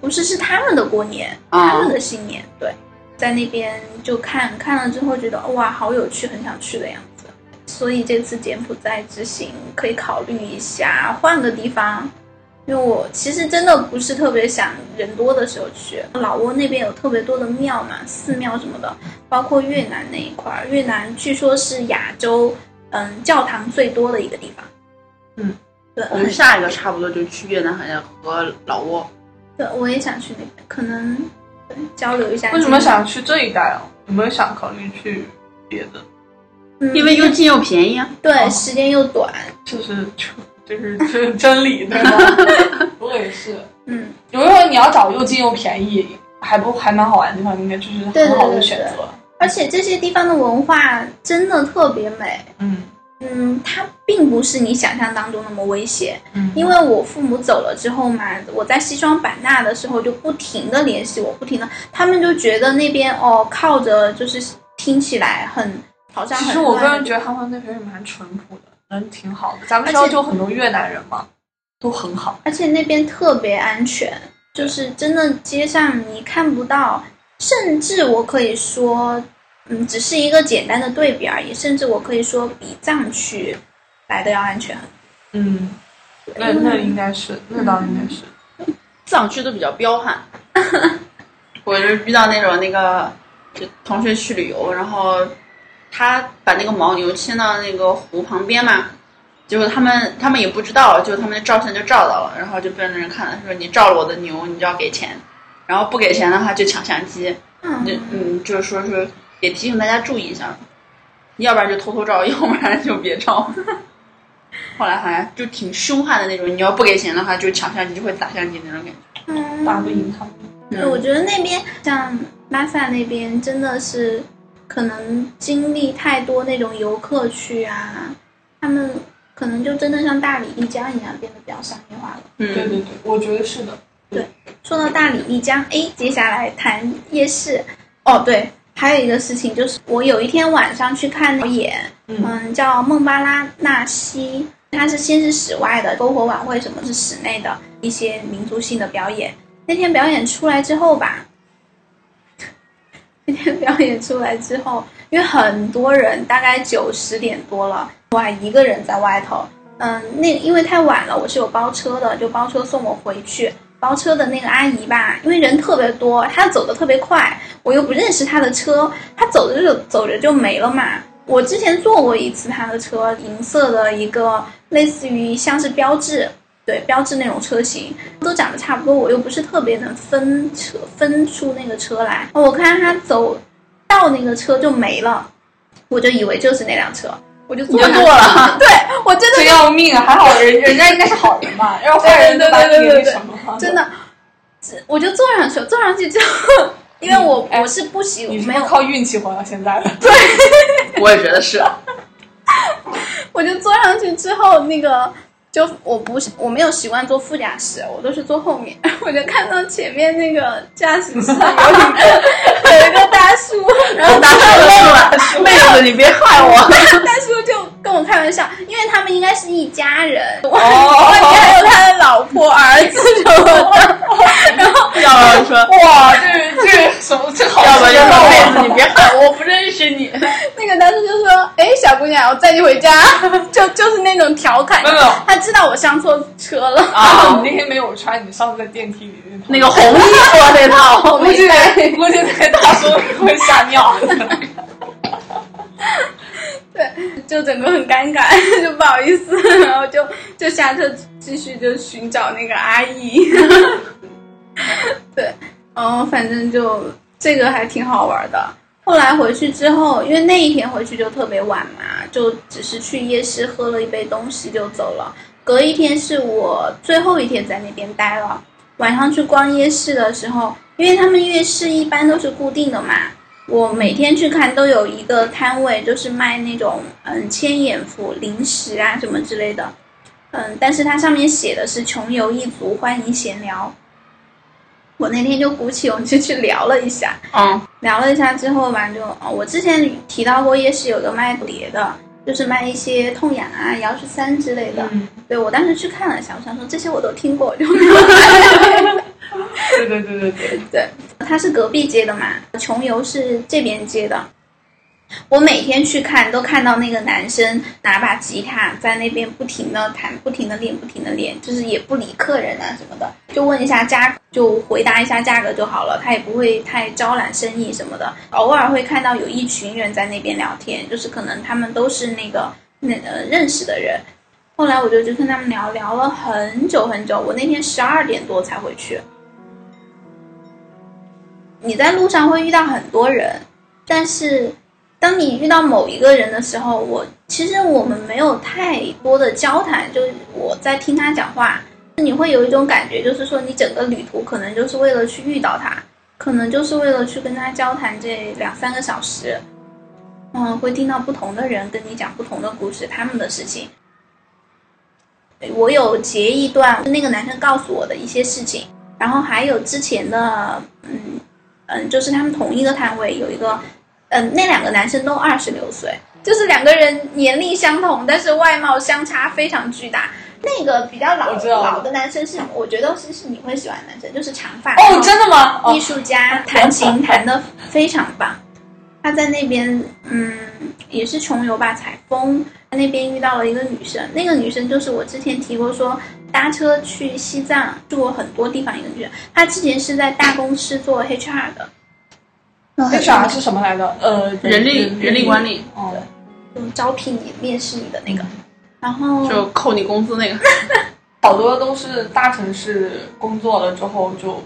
A: 不是是他们的过年，
C: 啊
A: 他们的新年，对，在那边就看看了之后觉得哇，好有趣，很想去的样子。所以这次柬埔寨之行可以考虑一下换个地方，因为我其实真的不是特别想人多的时候去。老挝那边有特别多的庙嘛，寺庙什么的，包括越南那一块儿，越南据说是亚洲嗯教堂最多的一个地方。
B: 嗯，
A: 对，
C: 我们下一个差不多就去越南，好像和老挝。
A: 对，我也想去那边，可能交流一下。
B: 为什么想去这一带啊？有没有想考虑去别的？
A: 嗯？
C: 因为又近又便宜啊。
A: 对，时间又短。
B: 就是这是这是真理，对吗？我也是。
A: 嗯，
B: 有时候你要找又近又便宜，还不还蛮好玩的地方，应该就是
A: 对
B: 很好的
A: 对对
B: 选择。
A: 而且这些地方的文化真的特别美。
B: 嗯
A: 嗯，它并不是你想象当中那么危险。
B: 嗯，
A: 因为我父母走了之后嘛，我在西双版纳的时候就不停的联系我，不停的，他们就觉得那边哦靠着就是听起来很好像很
B: 其实我个人觉得他们那边是蛮淳朴的，人挺好的。咱们学校就很多越南人嘛，都很好。
A: 而且那边特别安全，就是真的街上你看不到，甚至我可以说，嗯，只是一个简单的对比而已，甚至我可以说比藏区来的要安全。
B: 嗯，那那应该是，那倒应该是。
C: 藏区都比较彪悍。我就遇到那种那个，就同学去旅游，然后他把那个牦牛牵到那个湖旁边嘛，结果他们他们也不知道，就他们照相就照到了，然后就被那人看了，说你照了我的牛，你就要给钱，然后不给钱的话就抢相机，就
A: 嗯，
C: 嗯，就是说是也提醒大家注意一下，要不然就偷偷照，要不然就别照。后来好像就挺凶悍的那种，你要不给钱的话，就抢相机就会砸相机那种感觉。
A: 嗯
B: 打不赢他们。
A: 对，我觉得那边像拉萨那边真的是可能经历太多那种游客区啊，他们可能就真的像大理、丽江一样变得比较商业化了。
C: 嗯，
B: 对对对，我觉得是的。
A: 对说到大理、丽江，哎，接下来谈夜市。哦，对，还有一个事情就是，我有一天晚上去看表演，
B: 嗯
A: 嗯，叫孟巴拉纳西，它是先是室外的篝火晚会，什么是室内的一些民族性的表演。那天表演出来之后吧，那天表演出来之后，因为很多人，大概九十点多了，我还一个人在外头。嗯，那因为太晚了，我是有包车的，就包车送我回去。包车的那个阿姨吧，因为人特别多，她走的特别快，我又不认识她的车，她走着走着就没了嘛。我之前坐过一次她的车，银色的一个类似于像是标志，对标志那种车型，都长得差不多，我又不是特别能分车分出那个车来。我看他走到那个车就没了，我就以为就是那辆车，我就坐
C: 你就
A: 上
C: 坐了，
A: 对我真的
B: 真要命啊！还好人人家应该是好人吧，要坏人就把你给那什么了。
A: 真的，我就坐上去了，坐上去之后，因为我、
B: 哎
A: 我是不喜
B: 你是
A: 没有，
B: 靠运气活到现在的？
C: 对我也觉得是。
A: 我就坐上去之后，那个就我不是我没有习惯坐副驾驶，我都是坐后面，我就看到前面那个驾驶室有一个有一个大叔，然后
C: 大叔就说了：“妹子，你别害我。
A: 大叔就跟我开玩笑，因为他们应该是一家人，我
B: 哦
A: 外面还有他的老婆、儿子什么的，然后”
C: 要不然说，
B: 哇，这个这个什么这好
C: 要不然就
B: 吃
C: 说：“妹子，
B: 啊
C: 你别喊我，我不认识你。
A: 那个男生就说：“哎，小姑娘，我载你回家。”就就是那种调侃
B: 没有，
A: 他知道我上错车了。
B: 啊！你那天没有穿你上次在电梯里那套
C: 那个红衣服那套，
B: 估计那估计那大叔会吓尿 对。
A: 就整个很尴尬，就不好意思，然后就就下车继续就寻找那个阿姨。对，嗯，反正就这个还挺好玩的。后来回去之后，因为那一天回去就特别晚嘛，就只是去夜市喝了一杯东西就走了。隔一天是我最后一天在那边待了。晚上去逛夜市的时候，因为他们夜市一般都是固定的嘛，我每天去看都有一个摊位，就是卖那种嗯千眼福、零食啊什么之类的，嗯，但是它上面写的是穷游一族，欢迎闲聊。我那天就鼓起勇气去聊了一下，
C: 嗯，
A: 聊了一下之后吧，就呃我之前提到过夜市有个卖碟的，就是卖一些痛痒啊、摇十三之类的。
B: 嗯，
A: 对我当时去看了一下，我想说这些我都听过，我就没有买。
B: 对对对对对，
A: 对，他是隔壁街的嘛，穷游是这边街的。我每天去看，都看到那个男生拿把吉他在那边不停的弹，不停的练，不停的练，就是也不理客人啊什么的，就问一下价，就回答一下价格就好了，他也不会太招揽生意什么的。偶尔会看到有一群人在那边聊天，就是可能他们都是那个那呃认识的人。后来我就去跟他们聊，聊了很久很久，我那天十二点多才回去。你在路上会遇到很多人，但是当你遇到某一个人的时候，我其实我们没有太多的交谈，就我在听他讲话，你会有一种感觉，就是说你整个旅途可能就是为了去遇到他，可能就是为了去跟他交谈这两三个小时，嗯，会听到不同的人跟你讲不同的故事，他们的事情。我有截一段那个男生告诉我的一些事情，然后还有之前的，嗯嗯，就是他们同一个摊位有一个，嗯，那两个男生都二十六岁，就是两个人年龄相同，但是外貌相差非常巨大。那个比较老老的男生是，我觉得是是你会喜欢的男生，就是长发
B: 哦，真的吗？哦
A: 艺术家弹琴弹的非常棒。他在那边，嗯，也是穷游吧，采风。在那边遇到了一个女生，那个女生就是我之前提过说搭车去西藏去过很多地方一个女生，她之前是在大公司做 HR 的。
B: HR 是什么来着？呃，
C: 人力人力管理
B: 哦，
A: 就招聘你、面试你的那个。然后
C: 就扣你工资那个。
B: 好多都是大城市工作了之后就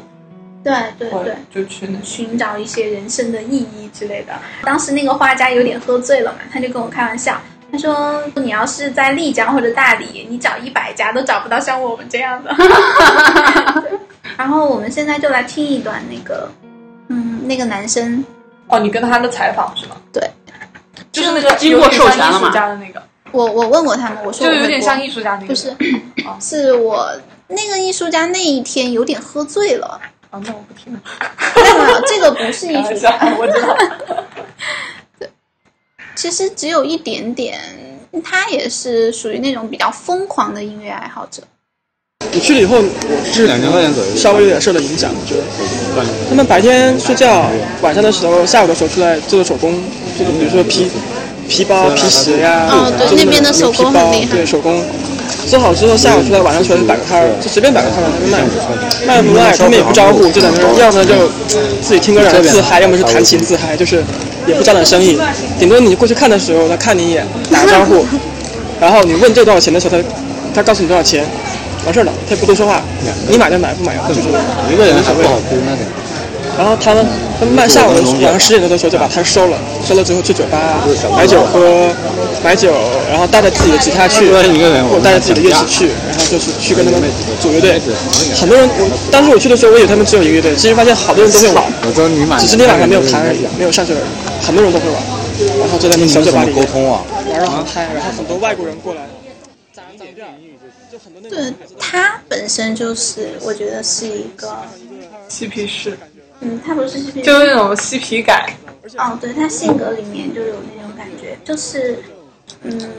A: 对对对，
B: 就去
A: 寻找一些人生的意义之类的。当时那个画家有点喝醉了嘛，他就跟我开玩笑，他说：“你要是在丽江或者大理，你找一百家都找不到像我们这样的。”然后我们现在就来听一段那个，嗯，那个男生，
B: 哦，你跟他的采访是吗？
A: 对，
B: 就是那个
C: 经过授权了嘛。
B: 有点像艺术家的那个，
A: 我我问过他们，我说
B: 就有点像艺术家那个，
A: 不是
B: 哦，
A: 是我那个艺术家那一天有点喝醉了，
B: 啊，那我不听了。
A: 没有没有，这个不是艺术家，
B: 我知道。
A: 其实只有一点点，他也是属于那种比较疯狂的音乐爱好者。
D: 你去了以后，我是
E: 两千块钱左右，
D: 稍微有点受了影响，我觉得。他们白天睡觉，晚上的时候，下午的时候出来做做手工，做做比如说皮皮包、皮鞋呀，
A: 哦对那边的手工很厉害
D: 对手工。做好之后，下午出来，晚上出来摆个摊儿，就随便摆个摊儿，他们卖，卖不卖，他们也不招呼，就在那儿，要么就自己听歌在那儿自嗨，要么是弹琴自嗨，就是也不沾揽生意，顶多你过去看的时候，他看你一眼，打个招呼，然后你问这多少钱的时候，他他告诉你多少钱，完事儿了，他也不多说话，你买就买，不买就是
E: 一个人还不好估那得。
D: 然后他们他们卖下午的晚上十点多的时候就把摊收了，收了之后去酒吧买酒喝，买酒，然后带着自己的吉他去，或者带着自己的乐器去，然后就是去跟他们组乐队。很多人，我当时我去的时候，我以为他们只有一个乐队，其实发现好多人都会玩，
E: 我说你买，
D: 只是那晚上没有弹而已，没有上去而已。很多人都会玩，然后就在那小酒吧里
E: 沟通啊？
D: 玩的很嗨，然后很多外国人过来，
A: 对他本身就是，我觉得是一个，
B: 嬉皮士，
A: 嗯，他不是嬉皮，
B: 就是那种嬉皮感。
A: 哦，对他性格里面就有那种感觉，就是，嗯，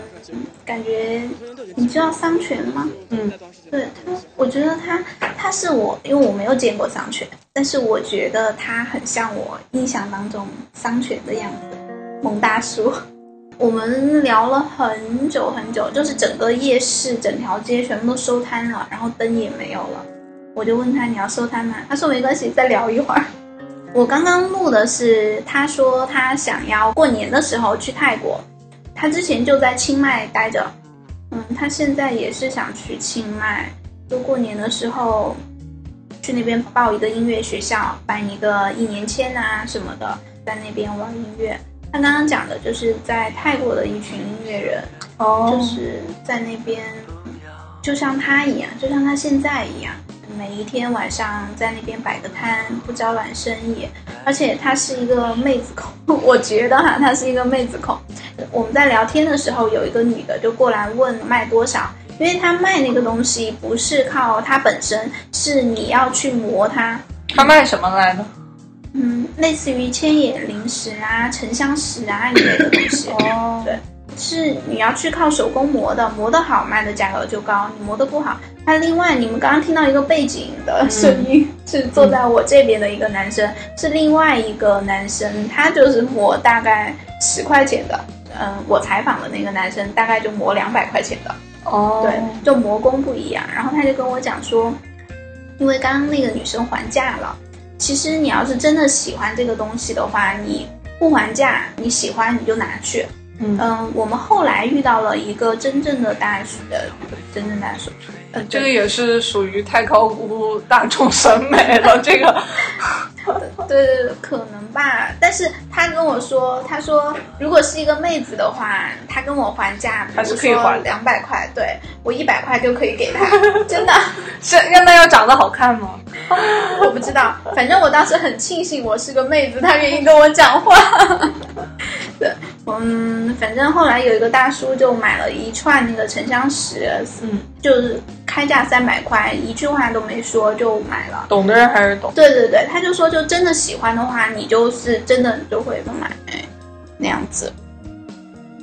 A: 感觉你知道桑泉吗？
B: 嗯，
A: 对他，我觉得他他是我，因为我没有见过桑泉，但是我觉得他很像我印象当中桑泉的样子，萌大叔。我们聊了很久很久，就是整个夜市、整条街全部都收摊了，然后灯也没有了。我就问他你要收摊吗？他说没关系，再聊一会儿。我刚刚录的是，他说他想要过年的时候去泰国，他之前就在清迈待着，嗯，他现在也是想去清迈，就过年的时候去那边报一个音乐学校，办一个一年签啊什么的，在那边玩音乐。他刚刚讲的就是在泰国的一群音乐人，
B: 哦
A: 就是在那边，就像他一样，就像他现在一样，每一天晚上在那边摆个摊，不招揽生意，而且他是一个妹子控，我觉得哈，他是一个妹子控。我们在聊天的时候，有一个女的就过来问卖多少，因为他卖那个东西不是靠它本身，是你要去磨它，
B: 他卖什么来的？
A: 嗯，类似于千野灵石啊、沉香石啊一类的东西。
B: 哦
A: 对，是你要去靠手工磨的，磨得好卖的价格就高，你磨得不好。那另外，你们刚刚听到一个背景的声音，是坐在我这边的一个男生，是另外一个男生，他就是磨大概十块钱的。嗯，我采访的那个男生大概就磨两百块钱的。
B: 哦
A: 对，就磨工不一样。然后他就跟我讲说，因为刚刚那个女生还价了，其实你要是真的喜欢这个东西的话，你不还价，你喜欢你就拿去。
B: 嗯
A: 我们后来遇到了一个真正的大叔，呃，真正大叔，呃，
B: 这个也是属于太高估大众审美了。这个
A: 对对对，可能吧。但是他跟我说，他说如果是一个妹子的话，他跟我还价，
B: 还是可以还的
A: 两百块，对我一百块就可以给他，真的。
B: 是让那要长得好看吗？
A: 我不知道，反正我当时很庆幸我是个妹子，她愿意跟我讲话。对，嗯，反正后来有一个大叔就买了一串那个沉香石，
B: 嗯，
A: 就是开价三百块，一句话都没说就买了。
B: 懂的人还是懂。
A: 对对对，他就说就真的喜欢的话，你就是真的就会买那样子。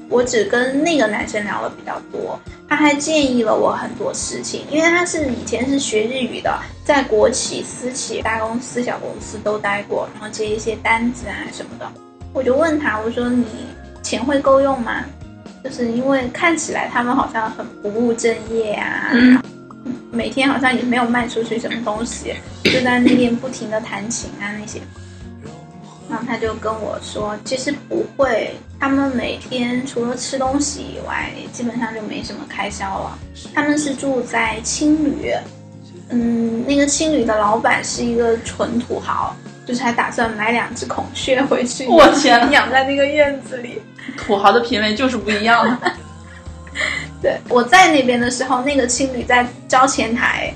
A: 我只跟那个男生聊了比较多，他还建议了我很多事情，因为他是以前是学日语的，在国企、私企、大公司、小公司都待过，然后接一些单子啊什么的。我就问他，我说你钱会够用吗？就是因为看起来他们好像很不务正业啊，
B: 嗯
A: 每天好像也没有卖出去什么东西，就在那边不停的弹琴啊那些。然后他就跟我说，其实不会，他们每天除了吃东西以外，基本上就没什么开销了。他们是住在青旅，嗯，那个青旅的老板是一个纯土豪，就是还打算买两只孔雀回去，
C: 我天呐
A: 养在那个院子里。
C: 土豪的品味就是不一样。
A: 对，我在那边的时候，那个青旅在招前台，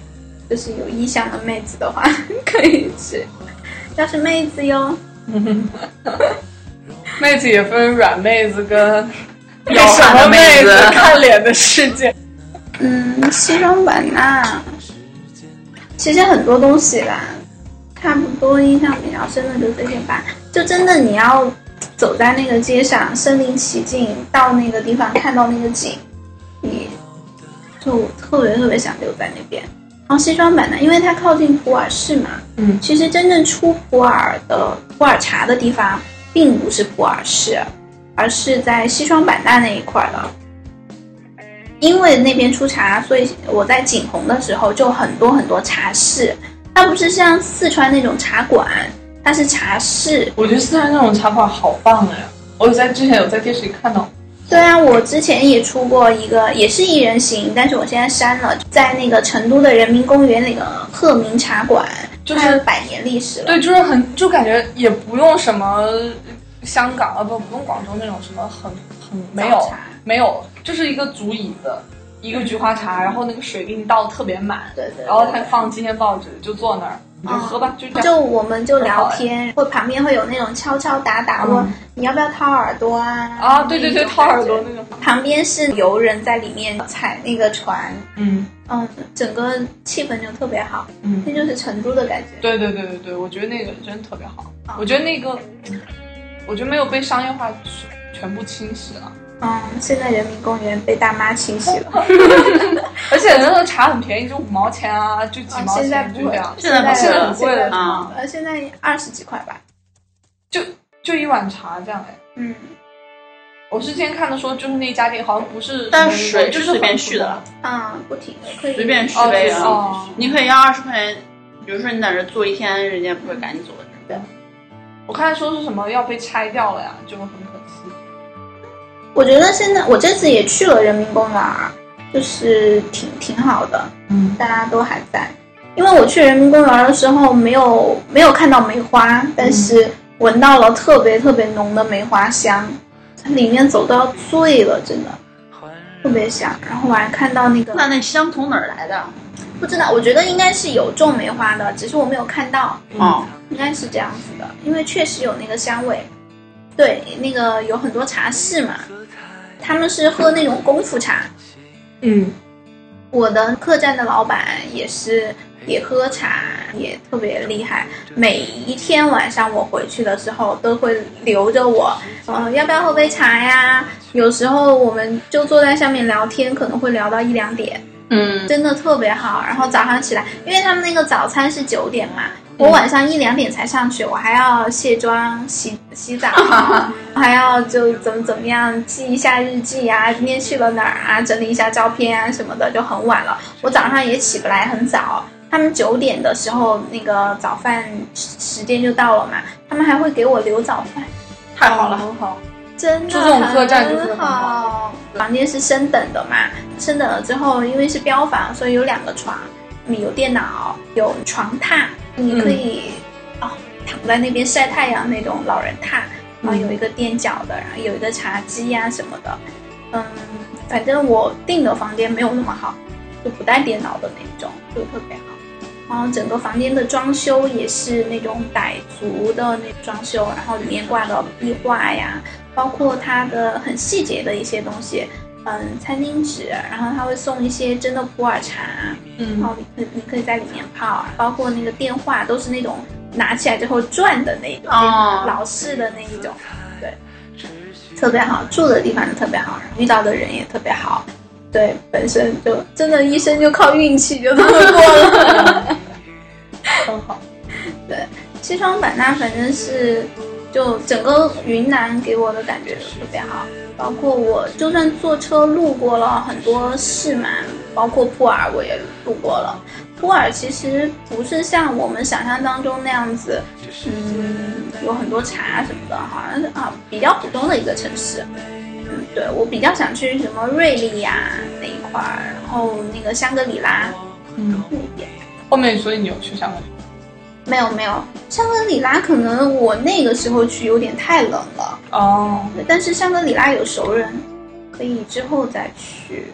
A: 就是有意向的妹子的话 可以去。要是妹子哟，
B: 妹子也分软妹子跟
C: 有
B: 什么
C: 妹
B: 子
C: 子
B: 看脸的世界。
A: 嗯，西双版纳其实很多东西啦，差不多印象比较深的就这些吧。就真的你要走在那个街上，身临其境，到那个地方看到那个景，你就特别特别想留在那边。然后西双版纳，因为它靠近普洱市嘛，
B: 嗯
A: 其实真正出普洱的普洱茶的地方，并不是普洱市，而是在西双版纳那一块的。因为那边出茶，所以我在景洪的时候就很多很多茶室，它不是像四川那种茶馆，它是茶室。
B: 我觉得四川那种茶馆好棒哎！我有在之前有在电视里看到，
A: 对啊，我之前也出过一个，也是一人行，但是我现在删了，在那个成都的人民公园那个鹤鸣茶馆，
B: 就是
A: 百年历史了。
B: 对，就是很就感觉也不用什么香港啊不不用广州那种什么很很没有没有，就是一个竹椅子，一个菊花茶，然后那个水给你倒的特别满，
A: 对对对。
B: 然后他放今天报纸就坐那儿，你就喝吧，就这样。
A: 就我们就聊天，或旁边会有那种敲敲打打，问、
B: 嗯
A: 你要不要掏耳朵啊？
B: 啊，对对对，掏耳朵那种，
A: 旁边是游人在里面踩那个船，
B: 嗯。
A: 嗯，整个气氛就特别好，
B: 嗯，
A: 那就是成都的感觉。
B: 对对对对对，我觉得那个真特别好，
A: 啊。
B: 我觉得那个，我觉得没有被商业化全部侵蚀了。
A: 嗯，现在人民公园被大妈清洗了，
B: 而且那个茶很便宜，就五毛钱啊，就几
A: 啊
B: 毛
A: 现在不会
B: 钱就这样，
C: 现在不
A: 现在
B: 很贵了
A: 现在
C: 啊
A: 呃，现在二十几块吧。
B: 就就一碗茶这样哎。
A: 嗯，
B: 我是之前看的说，就是那家店好像不是，
C: 但是水
B: 就是
C: 随便
B: 很
C: 续的
B: 普
A: 啊，不停的可以
C: 随便续
B: 通哦
C: 呗啊。
B: 哦，
C: 你可以要二十块钱，比如说你在这坐一天，人家不会赶你走的。
B: 对我看说是什么要被拆掉了呀，就很可惜。
A: 我觉得现在我这次也去了人民公园儿，就是挺挺好的，
B: 嗯
A: 大家都还在。因为我去人民公园的时候没有没有看到梅花，但是闻到了特别特别浓的梅花香，里面走到醉了，真的特别香。然后我还看到那个
C: 那那香从哪儿来的？
A: 不知道，我觉得应该是有种梅花的，只是我没有看到，
C: 哦，
A: 应该是这样子的，因为确实有那个香味。对，那个有很多茶室嘛，他们是喝那种功夫茶。
B: 嗯
A: 我的客栈的老板也是也喝茶，也特别厉害。每一天晚上我回去的时候，都会留着我，呃，要不要喝杯茶呀？有时候我们就坐在上面聊天，可能会聊到一两点。
C: 嗯，
A: 真的特别好。然后早上起来，因为他们那个早餐是九点嘛，我晚上一两点才上去，我还要卸妆、洗洗澡，还要就怎么怎么样记一下日记啊，今天去了哪儿啊，整理一下照片啊什么的，就很晚了。我早上也起不来很早。他们九点的时候，那个早饭时时间就到了嘛，他们还会给我留早饭，
C: 太好了。
B: 很好。
A: 真的
B: 住这种客栈就是
A: 很
B: 好。
A: 房间是升等的嘛，升等了之后，因为是标房，所以有两个床，有电脑，有床榻，你可以、哦躺在那边晒太阳那种老人榻，然后有一个垫脚的，然后有一个茶几呀、什么的。嗯，反正我订的房间没有那么好，就不带电脑的那种，就特别好。然后整个房间的装修也是那种傣族的那装修，然后里面挂的壁画呀，包括它的很细节的一些东西，嗯，餐巾纸，然后他会送一些真的普洱茶，嗯然
B: 嗯
A: 后你可你可以在里面泡，包括那个电话都是那种拿起来之后转的那种，
C: 哦
A: 老式的那一种，对，特别好，住的地方也特别好，遇到的人也特别好，对，本身就真的一生就靠运气就这么过了。
B: 很好。
A: 对西双版纳反正是，就整个云南给我的感觉都特别好，包括我就算坐车路过了很多市嘛，包括普洱我也路过了。普洱其实不是像我们想象当中那样子，嗯，有很多茶什么的，好像是啊比较普通的一个城市。嗯，对我比较想去什么瑞丽呀、那一块儿，然后那个香格里拉
B: 嗯，
A: 那边。
B: 后面所以你有去香港？
A: 没有没有，香格里拉可能我那个时候去有点太冷了，
B: 哦，
A: 但是香格里拉有熟人，可以之后再去。